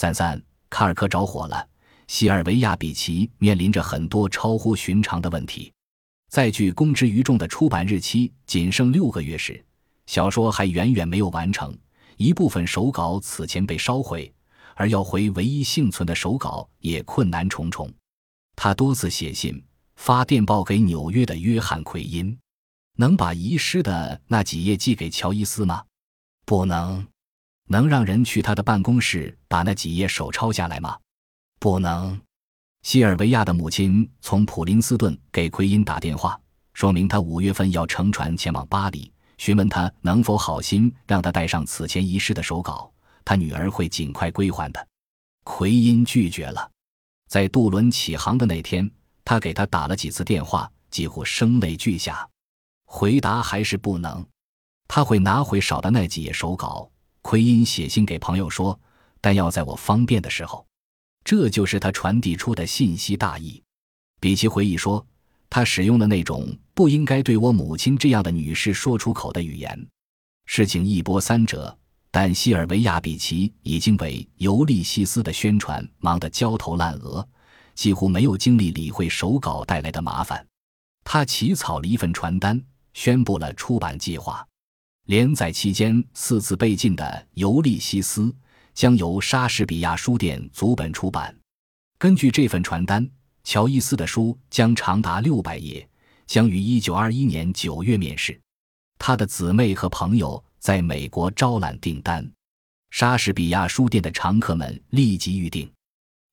三三，卡尔科着火了。西尔维亚比奇面临着很多超乎寻常的问题。在距公之于众的出版日期仅剩六个月时，小说还远远没有完成，一部分手稿此前被烧毁，而要回唯一幸存的手稿也困难重重。他多次写信、发电报给纽约的约翰·奎因，能把遗失的那几页寄给乔伊斯吗？不能。能让人去他的办公室把那几页手抄下来吗？不能。西尔维亚的母亲从普林斯顿给奎因打电话，说明他五月份要乘船前往巴黎，询问他能否好心让他带上此前遗失的手稿，他女儿会尽快归还的。奎因拒绝了。在渡轮起航的那天，他给他打了几次电话，几乎声泪俱下，回答还是不能。他会拿回少的那几页手稿。奎因写信给朋友说，但要在我方便的时候。这就是他传递出的信息大意。比奇回忆说，他使用了那种不应该对我母亲这样的女士说出口的语言。事情一波三折，但西尔维亚·比奇已经为《尤利西斯》的宣传忙得焦头烂额，几乎没有精力理会手稿带来的麻烦。他起草了一份传单，宣布了出版计划。连载期间四次被禁的《尤利西斯》。将由莎士比亚书店组本出版。根据这份传单，乔伊斯的书将长达六百页，将于一九二一年九月面世。他的姊妹和朋友在美国招揽订单，莎士比亚书店的常客们立即预订，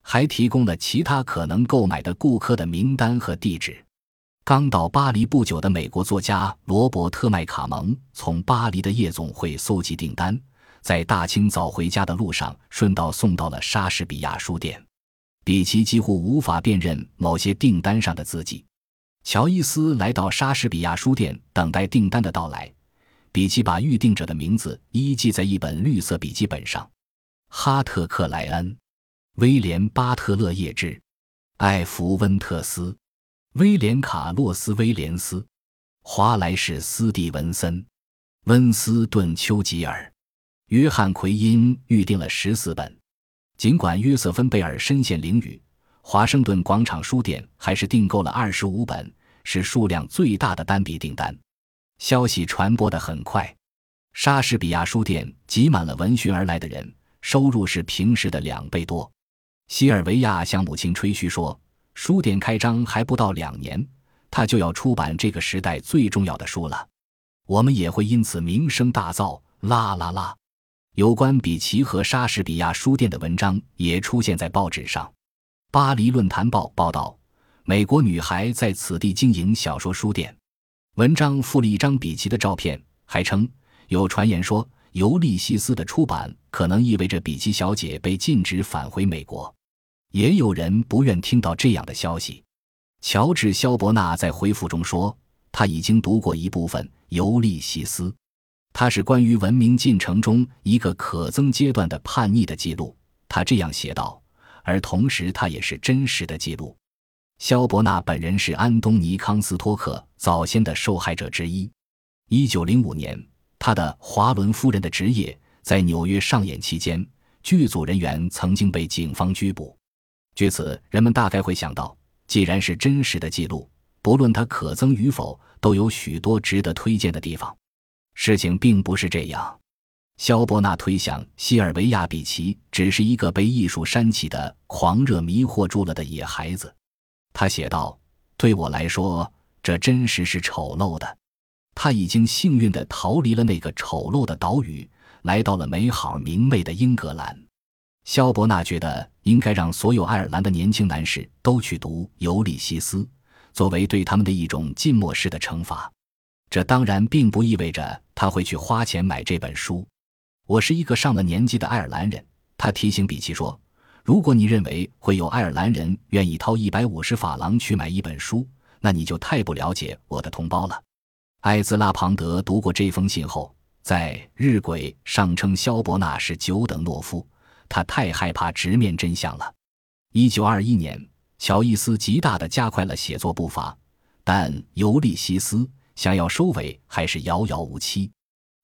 还提供了其他可能购买的顾客的名单和地址。刚到巴黎不久的美国作家罗伯特·麦卡蒙从巴黎的夜总会搜集订单。在大清早回家的路上，顺道送到了莎士比亚书店。比奇几乎无法辨认某些订单上的字迹。乔伊斯来到莎士比亚书店，等待订单的到来。比奇把预定者的名字一记在一本绿色笔记本上：哈特克莱恩、威廉巴特勒叶芝、艾弗温特斯、威廉卡洛斯威廉斯、华莱士斯蒂文森、温斯顿丘吉尔。约翰·奎因预定了十四本，尽管约瑟芬贝尔身陷囹圄，华盛顿广场书店还是订购了二十五本，是数量最大的单笔订单。消息传播的很快，莎士比亚书店挤满了闻讯而来的人，收入是平时的两倍多。西尔维亚向母亲吹嘘说，书店开张还不到两年，他就要出版这个时代最重要的书了。我们也会因此名声大噪。啦啦啦！有关比奇和莎士比亚书店的文章也出现在报纸上。《巴黎论坛报》报道，美国女孩在此地经营小说书店。文章附了一张比奇的照片，还称有传言说《尤利西斯》的出版可能意味着比奇小姐被禁止返回美国。也有人不愿听到这样的消息。乔治·肖伯纳在回复中说，他已经读过一部分《尤利西斯》。它是关于文明进程中一个可增阶段的叛逆的记录，他这样写道，而同时它也是真实的记录。肖伯纳本人是安东尼·康斯托克早先的受害者之一。一九零五年，他的《华伦夫人的职业》在纽约上演期间，剧组人员曾经被警方拘捕。据此，人们大概会想到，既然是真实的记录，不论它可增与否，都有许多值得推荐的地方。事情并不是这样，肖伯纳推想西尔维亚比奇只是一个被艺术煽起的狂热迷惑住了的野孩子。他写道：“对我来说，这真实是丑陋的。他已经幸运地逃离了那个丑陋的岛屿，来到了美好明媚的英格兰。”肖伯纳觉得应该让所有爱尔兰的年轻男士都去读《尤利西斯》，作为对他们的一种浸没式的惩罚。这当然并不意味着他会去花钱买这本书。我是一个上了年纪的爱尔兰人，他提醒比奇说：“如果你认为会有爱尔兰人愿意掏一百五十法郎去买一本书，那你就太不了解我的同胞了。”艾兹拉庞德读过这封信后，在日晷上称肖伯纳是久等懦夫，他太害怕直面真相了。一九二一年，乔伊斯极大地加快了写作步伐，但尤利西斯。想要收尾还是遥遥无期。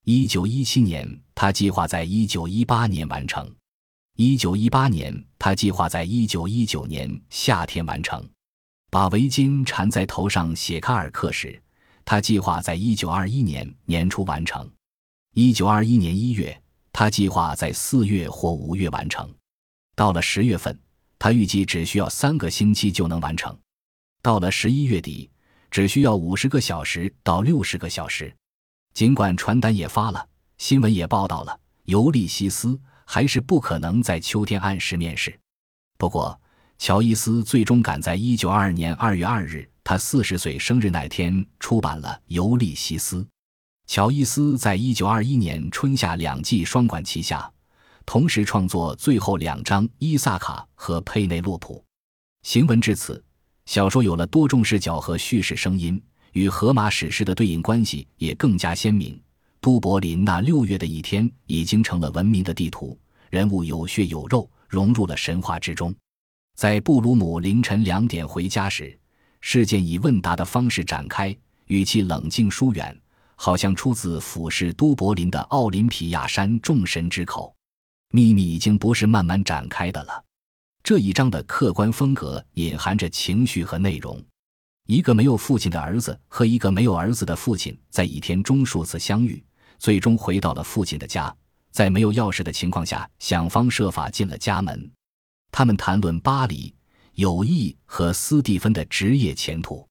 一九一七年，他计划在一九一八年完成。一九一八年，他计划在一九一九年夏天完成。把围巾缠在头上写卡尔克时，他计划在一九二一年年初完成。一九二一年一月，他计划在四月或五月完成。到了十月份，他预计只需要三个星期就能完成。到了十一月底，只需要五十个小时到六十个小时。尽管传单也发了，新闻也报道了，尤利西斯还是不可能在秋天按时面试。不过，乔伊斯最终赶在一九二二年二月二日，他四十岁生日那天出版了《尤利西斯》。乔伊斯在一九二一年春夏两季双管齐下，同时创作最后两章《伊萨卡》和《佩内洛普》。行文至此，小说有了多重视角和叙事声音。与荷马史诗的对应关系也更加鲜明。都柏林那六月的一天已经成了文明的地图，人物有血有肉，融入了神话之中。在布鲁姆凌晨两点回家时，事件以问答的方式展开，语气冷静疏远，好像出自俯视都柏林的奥林匹亚山众神之口。秘密已经不是慢慢展开的了。这一章的客观风格隐含着情绪和内容。一个没有父亲的儿子和一个没有儿子的父亲在一天中数次相遇，最终回到了父亲的家。在没有钥匙的情况下，想方设法进了家门。他们谈论巴黎、友谊和斯蒂芬的职业前途。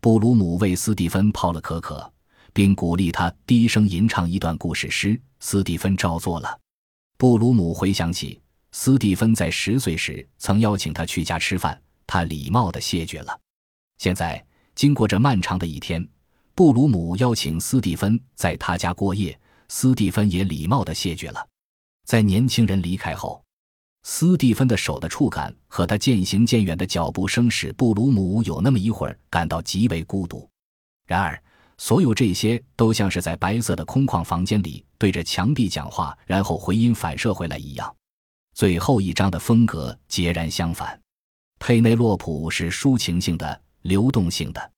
布鲁姆为斯蒂芬泡了可可，并鼓励他低声吟唱一段故事诗。斯蒂芬照做了。布鲁姆回想起斯蒂芬在十岁时曾邀请他去家吃饭，他礼貌地谢绝了。现在，经过这漫长的一天，布鲁姆邀请斯蒂芬在他家过夜，斯蒂芬也礼貌地谢绝了。在年轻人离开后，斯蒂芬的手的触感和他渐行渐远的脚步声使布鲁姆有那么一会儿感到极为孤独。然而，所有这些都像是在白色的空旷房间里对着墙壁讲话，然后回音反射回来一样。最后一章的风格截然相反，佩内洛普是抒情性的。流动性的，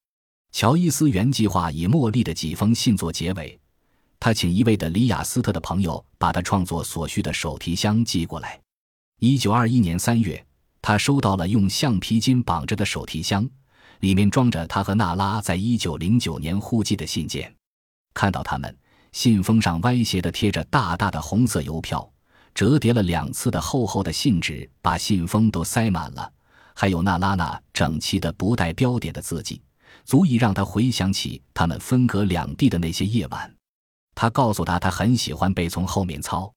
乔伊斯原计划以茉莉的几封信作结尾。他请一位的里雅斯特的朋友把他创作所需的手提箱寄过来。一九二一年三月，他收到了用橡皮筋绑着的手提箱，里面装着他和娜拉在一九零九年互寄的信件。看到他们，信封上歪斜的贴着大大的红色邮票，折叠了两次的厚厚的信纸把信封都塞满了。还有娜拉那整齐的不带标点的字迹，足以让他回想起他们分隔两地的那些夜晚。他告诉他，他很喜欢被从后面操。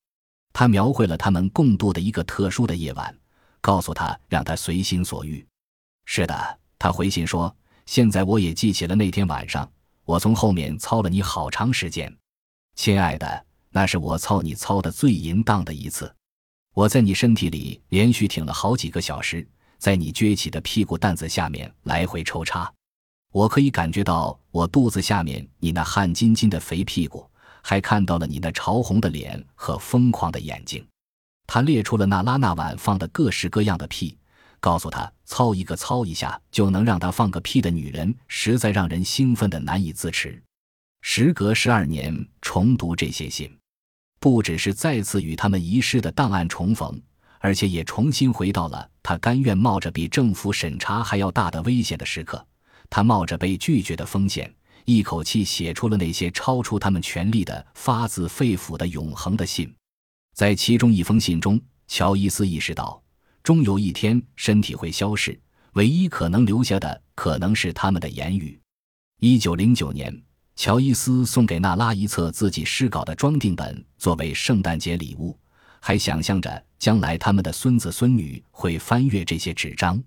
他描绘了他们共度的一个特殊的夜晚，告诉他让他随心所欲。是的，他回信说：“现在我也记起了那天晚上，我从后面操了你好长时间，亲爱的，那是我操你操的最淫荡的一次。我在你身体里连续挺了好几个小时。”在你撅起的屁股蛋子下面来回抽插，我可以感觉到我肚子下面你那汗津津的肥屁股，还看到了你那潮红的脸和疯狂的眼睛。他列出了那拉那晚放的各式各样的屁，告诉他操一个操一下就能让他放个屁的女人，实在让人兴奋的难以自持。时隔十二年重读这些信，不只是再次与他们遗失的档案重逢。而且也重新回到了他甘愿冒着比政府审查还要大的危险的时刻，他冒着被拒绝的风险，一口气写出了那些超出他们权力的、发自肺腑的永恒的信。在其中一封信中，乔伊斯意识到，终有一天身体会消逝，唯一可能留下的可能是他们的言语。一九零九年，乔伊斯送给娜拉一册自己诗稿的装订本作为圣诞节礼物。还想象着将来他们的孙子孙女会翻阅这些纸张，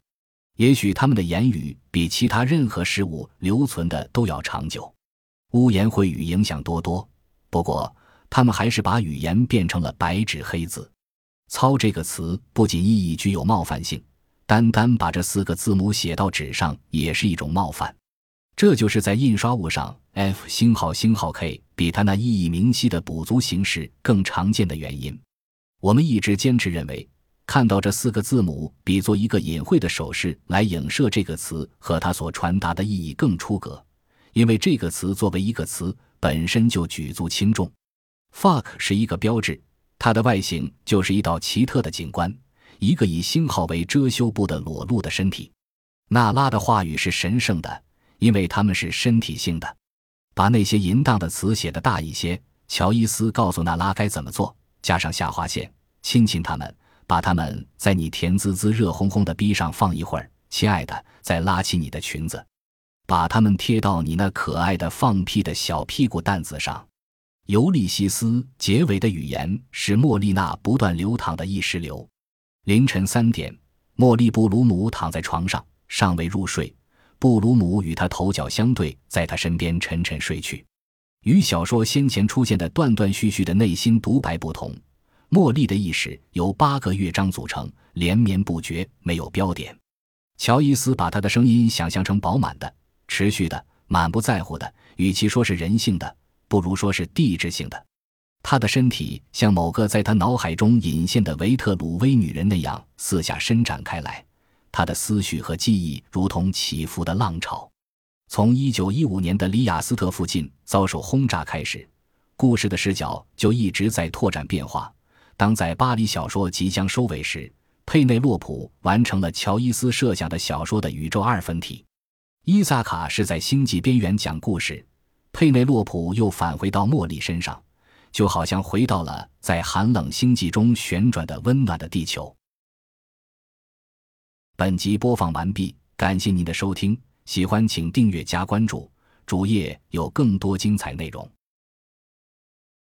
也许他们的言语比其他任何事物留存的都要长久。污言秽语影响多多，不过他们还是把语言变成了白纸黑字。操这个词不仅意义具有冒犯性，单单把这四个字母写到纸上也是一种冒犯。这就是在印刷物上 F 星号星号 K 比它那意义明晰的补足形式更常见的原因。我们一直坚持认为，看到这四个字母比做一个隐晦的手势来影射这个词和它所传达的意义更出格，因为这个词作为一个词本身就举足轻重。fuck 是一个标志，它的外形就是一道奇特的景观，一个以星号为遮羞布的裸露的身体。娜拉的话语是神圣的，因为他们是身体性的。把那些淫荡的词写得大一些。乔伊斯告诉娜拉该怎么做，加上下划线，亲亲他们，把他们在你甜滋滋、热烘烘的逼上放一会儿，亲爱的，再拉起你的裙子，把它们贴到你那可爱的放屁的小屁股蛋子上。尤利西斯结尾的语言是莫莉娜不断流淌的意识流。凌晨三点，莫莉布鲁姆躺在床上，尚未入睡。布鲁姆与他头脚相对，在他身边沉沉睡去。与小说先前出现的断断续续的内心独白不同，茉莉的意识由八个乐章组成，连绵不绝，没有标点。乔伊斯把他的声音想象成饱满的、持续的、满不在乎的，与其说是人性的，不如说是地质性的。他的身体像某个在他脑海中隐现的维特鲁威女人那样四下伸展开来，他的思绪和记忆如同起伏的浪潮。从一九一五年的里雅斯特附近遭受轰炸开始，故事的视角就一直在拓展变化。当在巴黎小说即将收尾时，佩内洛普完成了乔伊斯设想的小说的宇宙二分体。伊萨卡是在星际边缘讲故事，佩内洛普又返回到茉莉身上，就好像回到了在寒冷星际中旋转的温暖的地球。本集播放完毕，感谢您的收听。喜欢请订阅加关注，主页有更多精彩内容。